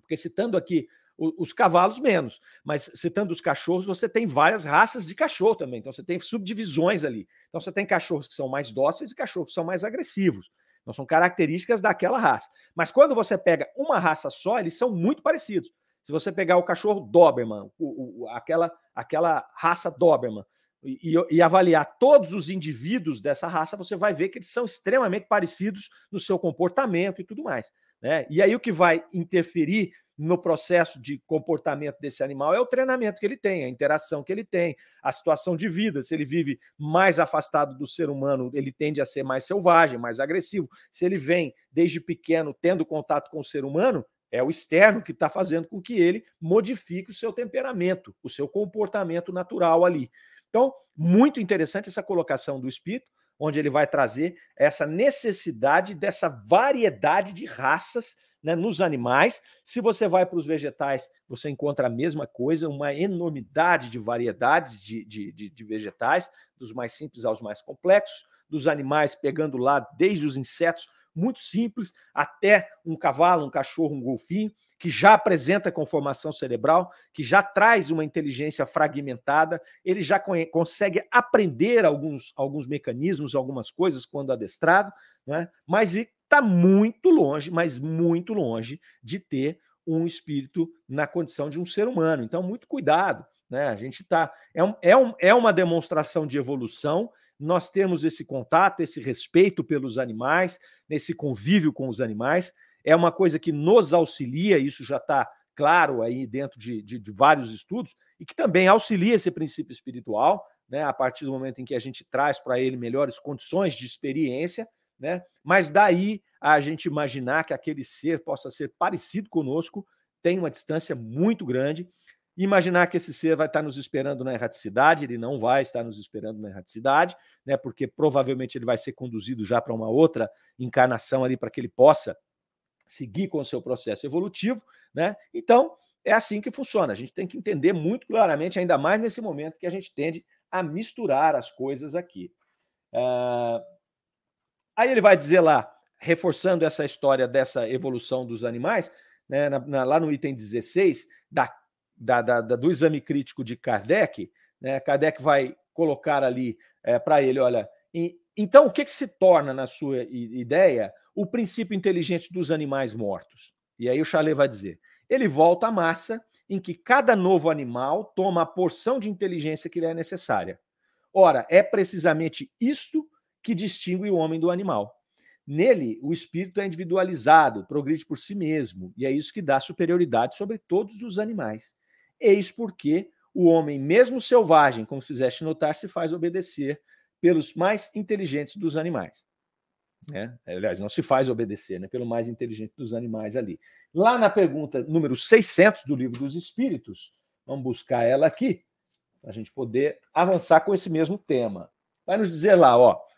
Porque citando aqui os cavalos menos, mas citando os cachorros, você tem várias raças de cachorro também. Então você tem subdivisões ali. Então você tem cachorros que são mais dóceis e cachorros que são mais agressivos. Então são características daquela raça. Mas quando você pega uma raça só, eles são muito parecidos. Se você pegar o cachorro Doberman, o, o, aquela, aquela raça Doberman, e, e, avaliar todos os indivíduos dessa raça, você vai ver que eles são extremamente parecidos no seu comportamento e tudo mais. Né? E aí o que vai interferir no processo de comportamento desse animal é o treinamento que ele tem, a interação que ele tem, a situação de vida. Se ele vive mais afastado do ser humano, ele tende a ser mais selvagem, mais agressivo. Se ele vem desde pequeno tendo contato com o ser humano, é o externo que está fazendo com que ele modifique o seu temperamento, o seu comportamento natural ali. Então, muito interessante essa colocação do espírito, onde ele vai trazer essa necessidade dessa variedade de raças né, nos animais. Se você vai para os vegetais, você encontra a mesma coisa, uma enormidade de variedades de, de, de, de vegetais, dos mais simples aos mais complexos, dos animais pegando lá desde os insetos muito simples até um cavalo, um cachorro, um golfinho que já apresenta conformação cerebral, que já traz uma inteligência fragmentada, ele já consegue aprender alguns, alguns mecanismos, algumas coisas quando adestrado, né? mas está muito longe, mas muito longe de ter um espírito na condição de um ser humano. Então, muito cuidado. Né? A gente está. É, um, é, um, é uma demonstração de evolução. Nós temos esse contato, esse respeito pelos animais, nesse convívio com os animais, é uma coisa que nos auxilia, isso já está claro aí dentro de, de, de, vários estudos, e que também auxilia esse princípio espiritual, né, a partir do momento em que a gente traz para ele melhores condições de experiência, né, mas daí a gente imaginar que aquele ser possa ser parecido conosco tem uma distância muito grande. Imaginar que esse ser vai estar nos esperando na erraticidade, ele não vai estar nos esperando na erraticidade, né, porque provavelmente ele vai ser conduzido já para uma outra encarnação ali para que ele possa seguir com o seu processo evolutivo, né? Então, é assim que funciona. A gente tem que entender muito claramente, ainda mais nesse momento que a gente tende a misturar as coisas aqui. Uh... Aí ele vai dizer lá, reforçando essa história dessa evolução dos animais, né, na, na, lá no item 16, da, da, da, do exame crítico de Kardec, né, Kardec vai colocar ali é, para ele: olha, então o que, que se torna, na sua ideia, o princípio inteligente dos animais mortos. E aí o Chalet vai dizer: ele volta à massa em que cada novo animal toma a porção de inteligência que lhe é necessária. Ora, é precisamente isto que distingue o homem do animal. Nele, o espírito é individualizado, progride por si mesmo, e é isso que dá superioridade sobre todos os animais. Eis porque o homem, mesmo selvagem, como fizeste notar, se faz obedecer pelos mais inteligentes dos animais. Né? Aliás, não se faz obedecer, né? pelo mais inteligente dos animais ali. Lá na pergunta número 600 do Livro dos Espíritos, vamos buscar ela aqui, para a gente poder avançar com esse mesmo tema. Vai nos dizer lá, ó,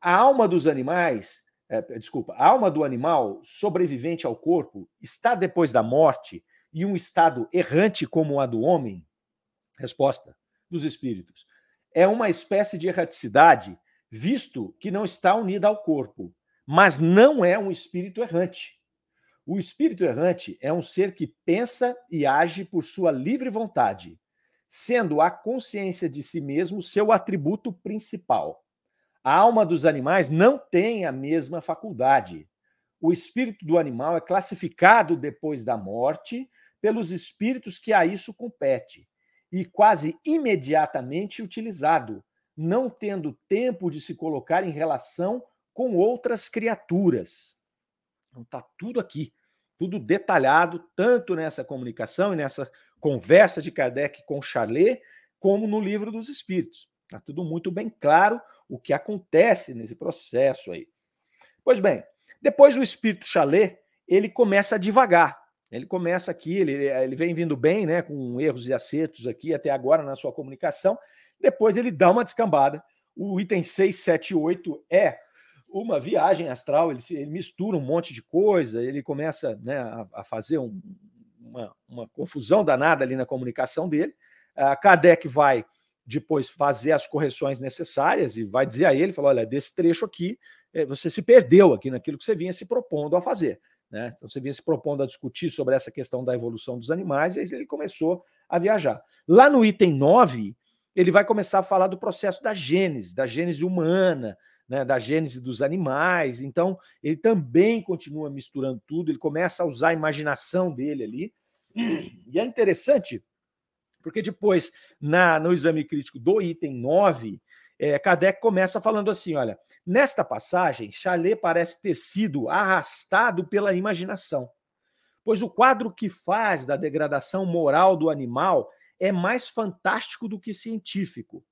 a alma dos animais, é, desculpa, a alma do animal sobrevivente ao corpo está depois da morte em um estado errante como a do homem? Resposta dos espíritos. É uma espécie de erraticidade visto que não está unida ao corpo, mas não é um espírito errante. O espírito errante é um ser que pensa e age por sua livre vontade, sendo a consciência de si mesmo seu atributo principal. A alma dos animais não tem a mesma faculdade. O espírito do animal é classificado depois da morte pelos espíritos que a isso compete e quase imediatamente utilizado, não tendo tempo de se colocar em relação com outras criaturas. Então está tudo aqui, tudo detalhado, tanto nessa comunicação e nessa conversa de Kardec com Charlet, como no livro dos Espíritos. Está tudo muito bem claro o que acontece nesse processo aí. Pois bem, depois o Espírito Chalet, ele começa a devagar. Ele começa aqui, ele, ele vem vindo bem, né, com erros e acertos aqui até agora na sua comunicação. Depois ele dá uma descambada. O item 678 é uma viagem astral, ele, ele mistura um monte de coisa, ele começa né, a, a fazer um, uma, uma, confusão danada ali na comunicação dele. A Kardec vai depois fazer as correções necessárias e vai dizer a ele, falou, olha, desse trecho aqui, eh, você se perdeu aqui naquilo que você vinha se propondo a fazer. Né? Então, você vinha se propondo a discutir sobre essa questão da evolução dos animais, e aí ele começou a viajar. Lá no item 9, ele vai começar a falar do processo da gênese, da gênese humana, né, da gênese dos animais. Então, ele também continua misturando tudo, ele começa a usar a imaginação dele ali. E é interessante, porque depois, na, no exame crítico do item 9, é, Kardec começa falando assim: olha, nesta passagem, Chalet parece ter sido arrastado pela imaginação, pois o quadro que faz da degradação moral do animal é mais fantástico do que científico.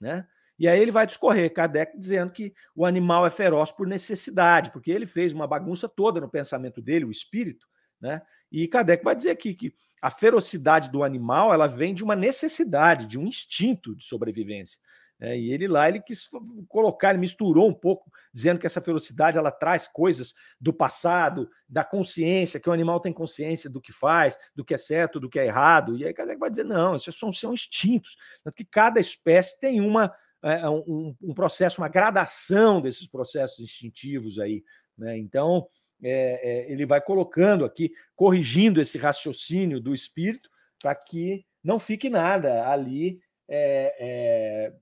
Né? E aí ele vai discorrer, Kardec dizendo que o animal é feroz por necessidade, porque ele fez uma bagunça toda no pensamento dele, o espírito, né? E Kardec vai dizer aqui que a ferocidade do animal ela vem de uma necessidade, de um instinto de sobrevivência. Né? E ele lá ele quis colocar, ele misturou um pouco, dizendo que essa ferocidade ela traz coisas do passado, da consciência, que o animal tem consciência do que faz, do que é certo, do que é errado. E aí Kardec vai dizer não, isso são, são instintos, tanto que cada espécie tem uma é, é um, um, processo, uma gradação desses processos instintivos aí. Né? Então, é, é, ele vai colocando aqui, corrigindo esse raciocínio do espírito para que não fique nada ali é, é,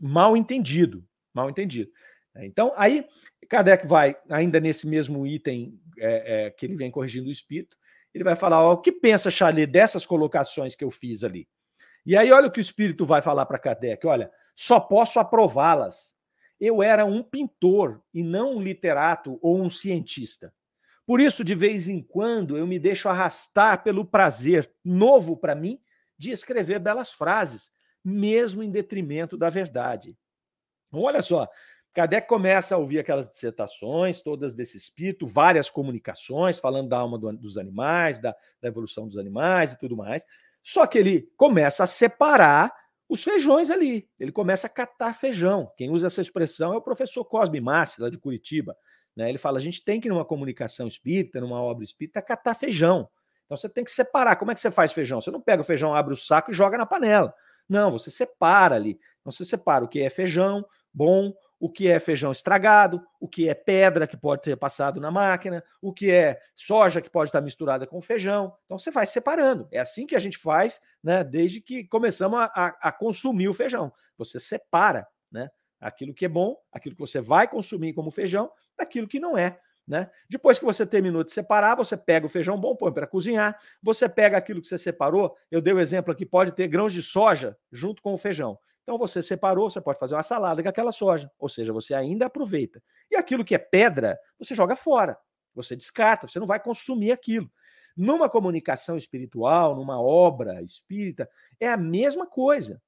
mal entendido. Mal entendido. Então, aí, Kardec vai, ainda nesse mesmo item que ele vem corrigindo o espírito, ele vai falar: ó, o que pensa Chalet dessas colocações que eu fiz ali? E aí, olha o que o espírito vai falar para Kardec: olha, só posso aprová-las. Eu era um pintor e não um literato ou um cientista. Por isso, de vez em quando, eu me deixo arrastar pelo prazer novo para mim de escrever belas frases, mesmo em detrimento da verdade. Olha só, Kardec começa a ouvir aquelas dissertações, todas desse espírito, várias comunicações, falando da alma do, dos animais, da, da evolução dos animais e tudo mais. Só que ele começa a separar os feijões ali. Ele começa a catar feijão. Quem usa essa expressão é o professor Cosme Massi, lá de Curitiba. Né? Ele fala: a gente tem que, numa comunicação espírita, numa obra espírita, catar feijão. Então você tem que separar. Como é que você faz feijão? Você não pega o feijão, abre o saco e joga na panela. Não, você separa ali. Então você separa o que é feijão bom, o que é feijão estragado, o que é pedra que pode ter passado na máquina, o que é soja que pode estar misturada com feijão. Então você vai separando. É assim que a gente faz, né? Desde que começamos a, a, a consumir o feijão. Você separa, né? Aquilo que é bom, aquilo que você vai consumir como feijão, daquilo que não é. Né? Depois que você terminou de separar, você pega o feijão bom, põe para cozinhar, você pega aquilo que você separou. Eu dei o exemplo aqui: pode ter grãos de soja junto com o feijão. Então você separou, você pode fazer uma salada com aquela soja, ou seja, você ainda aproveita. E aquilo que é pedra, você joga fora, você descarta, você não vai consumir aquilo. Numa comunicação espiritual, numa obra espírita, é a mesma coisa.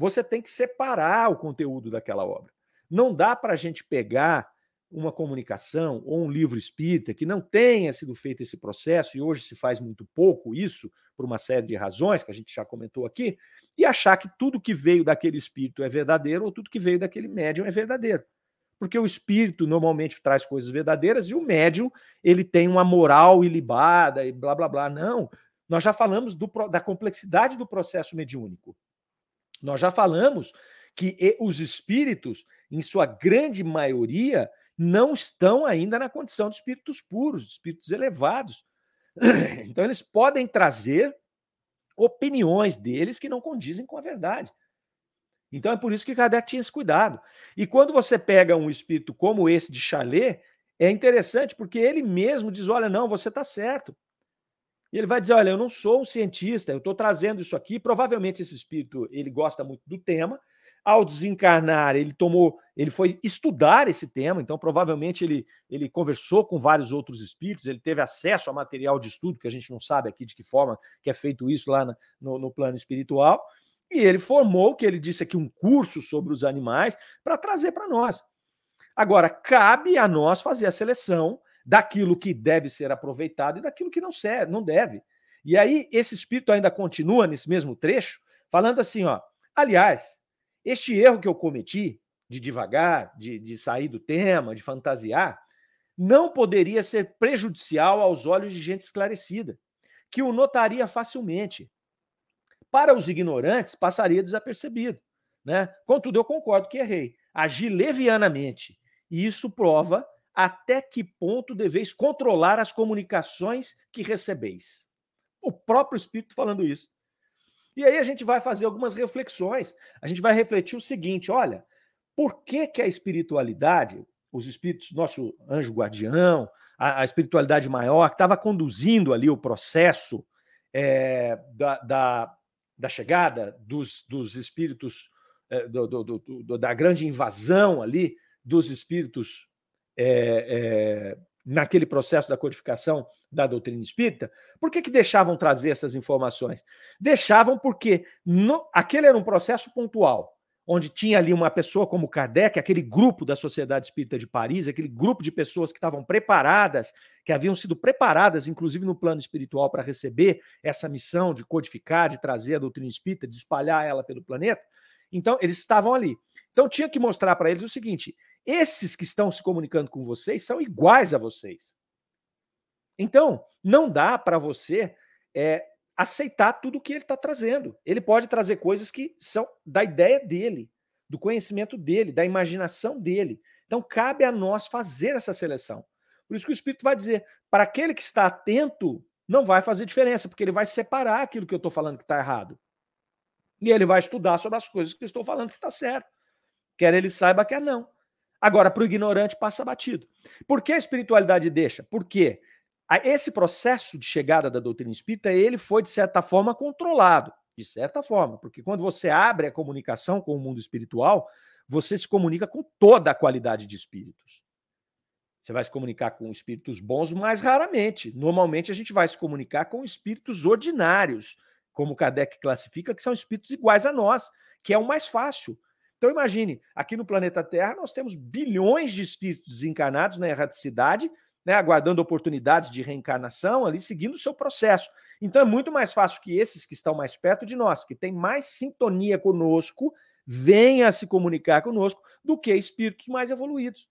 Você tem que separar o conteúdo daquela obra. Não dá para a gente pegar uma comunicação ou um livro espírita que não tenha sido feito esse processo, e hoje se faz muito pouco isso, por uma série de razões que a gente já comentou aqui, e achar que tudo que veio daquele espírito é verdadeiro ou tudo que veio daquele médium é verdadeiro. Porque o espírito normalmente traz coisas verdadeiras e o médium ele tem uma moral ilibada e blá blá blá. Não, nós já falamos do, da complexidade do processo mediúnico. Nós já falamos que os espíritos, em sua grande maioria, não estão ainda na condição de espíritos puros, de espíritos elevados. Então, eles podem trazer opiniões deles que não condizem com a verdade. Então é por isso que Kardec tinha esse cuidado. E quando você pega um espírito como esse de Chalet, é interessante porque ele mesmo diz: olha, não, você está certo. E ele vai dizer: olha, eu não sou um cientista, eu estou trazendo isso aqui. Provavelmente esse espírito ele gosta muito do tema. Ao desencarnar, ele tomou, ele foi estudar esse tema, então provavelmente ele, ele conversou com vários outros espíritos, ele teve acesso a material de estudo, que a gente não sabe aqui de que forma que é feito isso lá no, no plano espiritual, e ele formou, que ele disse aqui, um curso sobre os animais para trazer para nós. Agora, cabe a nós fazer a seleção daquilo que deve ser aproveitado e daquilo que não serve, não deve. E aí esse espírito ainda continua nesse mesmo trecho, falando assim, ó, aliás, este erro que eu cometi de devagar, de, de sair do tema, de fantasiar, não poderia ser prejudicial aos olhos de gente esclarecida, que o notaria facilmente. Para os ignorantes, passaria desapercebido. Né? Contudo, eu concordo que errei. Agi levianamente. E isso prova até que ponto deveis controlar as comunicações que recebeis. O próprio Espírito falando isso. E aí a gente vai fazer algumas reflexões. A gente vai refletir o seguinte: olha, por que, que a espiritualidade, os espíritos, nosso anjo guardião, a, a espiritualidade maior, que estava conduzindo ali o processo é, da, da, da, chegada dos, dos espíritos, é, do, do, do, da grande invasão ali dos espíritos é, é, naquele processo da codificação da doutrina espírita, por que, que deixavam trazer essas informações? Deixavam porque no, aquele era um processo pontual, onde tinha ali uma pessoa como Kardec, aquele grupo da Sociedade Espírita de Paris, aquele grupo de pessoas que estavam preparadas, que haviam sido preparadas, inclusive no plano espiritual, para receber essa missão de codificar, de trazer a doutrina espírita, de espalhar ela pelo planeta. Então, eles estavam ali. Então, tinha que mostrar para eles o seguinte: esses que estão se comunicando com vocês são iguais a vocês. Então, não dá para você é, aceitar tudo o que ele está trazendo. Ele pode trazer coisas que são da ideia dele, do conhecimento dele, da imaginação dele. Então, cabe a nós fazer essa seleção. Por isso que o Espírito vai dizer: para aquele que está atento, não vai fazer diferença, porque ele vai separar aquilo que eu estou falando que está errado. E ele vai estudar sobre as coisas que eu estou falando que está certo. Quer ele saiba, quer não. Agora, para o ignorante, passa batido. Por que a espiritualidade deixa? Porque esse processo de chegada da doutrina espírita, ele foi, de certa forma, controlado. De certa forma, porque quando você abre a comunicação com o mundo espiritual, você se comunica com toda a qualidade de espíritos. Você vai se comunicar com espíritos bons mais raramente. Normalmente a gente vai se comunicar com espíritos ordinários, como Kardec classifica, que são espíritos iguais a nós, que é o mais fácil. Então imagine, aqui no planeta Terra nós temos bilhões de espíritos desencarnados na erraticidade, né, aguardando oportunidades de reencarnação ali, seguindo o seu processo. Então é muito mais fácil que esses que estão mais perto de nós, que têm mais sintonia conosco, venham a se comunicar conosco do que espíritos mais evoluídos,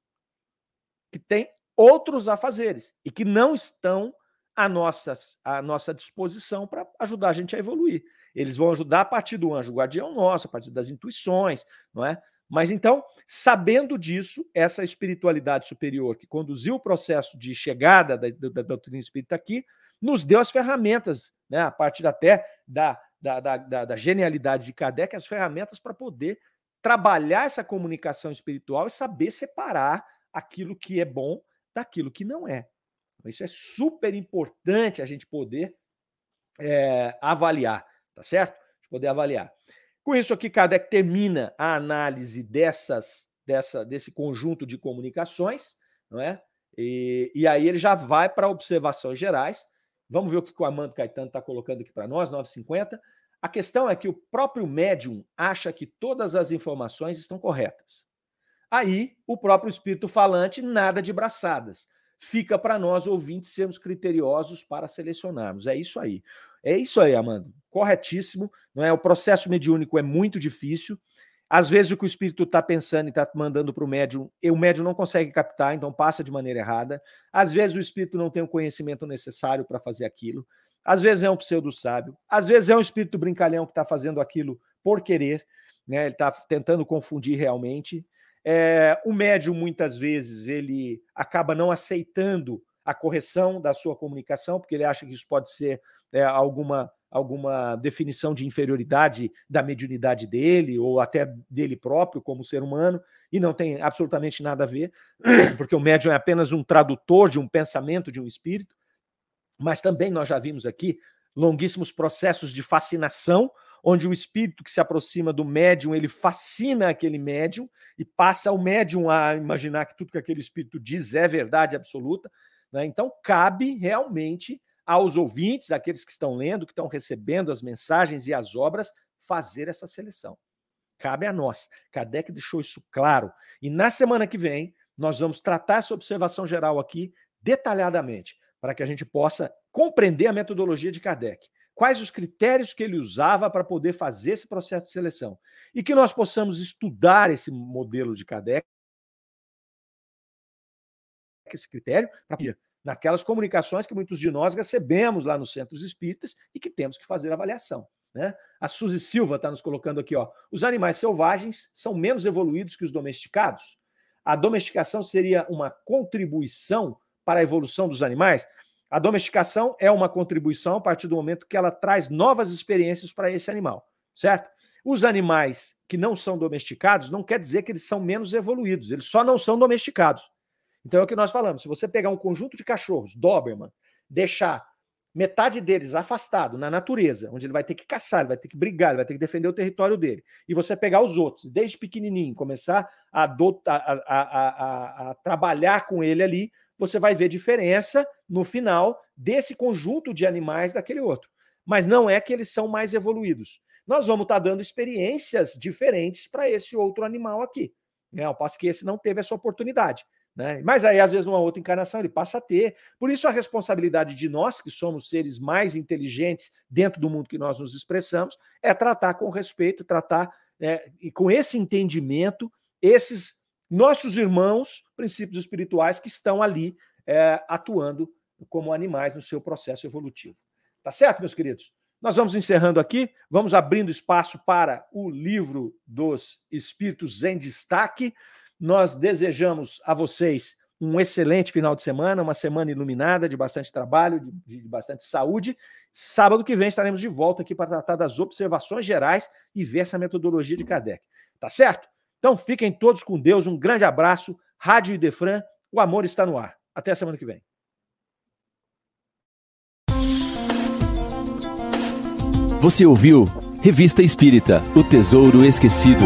que têm outros afazeres e que não estão à nossa, à nossa disposição para ajudar a gente a evoluir. Eles vão ajudar a partir do anjo guardião nosso, a partir das intuições, não é? Mas então, sabendo disso, essa espiritualidade superior que conduziu o processo de chegada da, da, da doutrina espírita aqui, nos deu as ferramentas, né, a partir até da, da, da, da genialidade de Kardec, as ferramentas para poder trabalhar essa comunicação espiritual e saber separar aquilo que é bom daquilo que não é. Isso é super importante a gente poder é, avaliar tá certo? De poder avaliar. Com isso aqui, Kardec termina a análise dessas, dessa, desse conjunto de comunicações, não é? E, e aí ele já vai para observações gerais. Vamos ver o que o Armando Caetano está colocando aqui para nós, 950. A questão é que o próprio médium acha que todas as informações estão corretas. Aí, o próprio espírito falante, nada de braçadas. Fica para nós, ouvintes, sermos criteriosos para selecionarmos. É isso aí. É isso aí, Amando. Corretíssimo. Não é? O processo mediúnico é muito difícil. Às vezes o que o espírito está pensando e está mandando para o médium, o médium não consegue captar, então passa de maneira errada. Às vezes o espírito não tem o conhecimento necessário para fazer aquilo. Às vezes é um pseudo-sábio. Às vezes é um espírito brincalhão que está fazendo aquilo por querer. Né? Ele está tentando confundir realmente. É, o médium, muitas vezes, ele acaba não aceitando a correção da sua comunicação, porque ele acha que isso pode ser é, alguma alguma definição de inferioridade da mediunidade dele ou até dele próprio como ser humano e não tem absolutamente nada a ver, porque o médium é apenas um tradutor de um pensamento de um espírito. Mas também nós já vimos aqui longuíssimos processos de fascinação, onde o espírito que se aproxima do médium, ele fascina aquele médium e passa o médium a imaginar que tudo que aquele espírito diz é verdade absoluta. Né? Então, cabe realmente aos ouvintes, aqueles que estão lendo, que estão recebendo as mensagens e as obras, fazer essa seleção. Cabe a nós. Kardec deixou isso claro. E na semana que vem, nós vamos tratar essa observação geral aqui detalhadamente, para que a gente possa compreender a metodologia de Kardec. Quais os critérios que ele usava para poder fazer esse processo de seleção. E que nós possamos estudar esse modelo de Kardec, esse critério, para naquelas comunicações que muitos de nós recebemos lá nos centros espíritas e que temos que fazer avaliação. Né? A Suzy Silva está nos colocando aqui: ó, os animais selvagens são menos evoluídos que os domesticados? A domesticação seria uma contribuição para a evolução dos animais? A domesticação é uma contribuição a partir do momento que ela traz novas experiências para esse animal, certo? Os animais que não são domesticados não quer dizer que eles são menos evoluídos, eles só não são domesticados. Então é o que nós falamos. Se você pegar um conjunto de cachorros, Doberman, deixar metade deles afastado na natureza, onde ele vai ter que caçar, ele vai ter que brigar, ele vai ter que defender o território dele, e você pegar os outros, desde pequenininho, começar a, a, a, a trabalhar com ele ali, você vai ver diferença no final desse conjunto de animais daquele outro. Mas não é que eles são mais evoluídos. Nós vamos estar dando experiências diferentes para esse outro animal aqui. Né? Ao passo que esse não teve essa oportunidade. Né? Mas aí, às vezes, numa outra encarnação, ele passa a ter. Por isso, a responsabilidade de nós, que somos seres mais inteligentes dentro do mundo que nós nos expressamos, é tratar com respeito, tratar é, e com esse entendimento esses nossos irmãos, princípios espirituais, que estão ali é, atuando como animais no seu processo evolutivo. Tá certo, meus queridos? Nós vamos encerrando aqui, vamos abrindo espaço para o livro dos Espíritos em Destaque. Nós desejamos a vocês um excelente final de semana, uma semana iluminada, de bastante trabalho, de, de, bastante saúde. Sábado que vem estaremos de volta aqui para tratar das observações gerais e ver essa metodologia de Kardec. Tá certo? Então fiquem todos com Deus. Um grande abraço. Rádio Idefran, o amor está no ar. Até a semana que vem.
Você ouviu Revista Espírita O Tesouro Esquecido.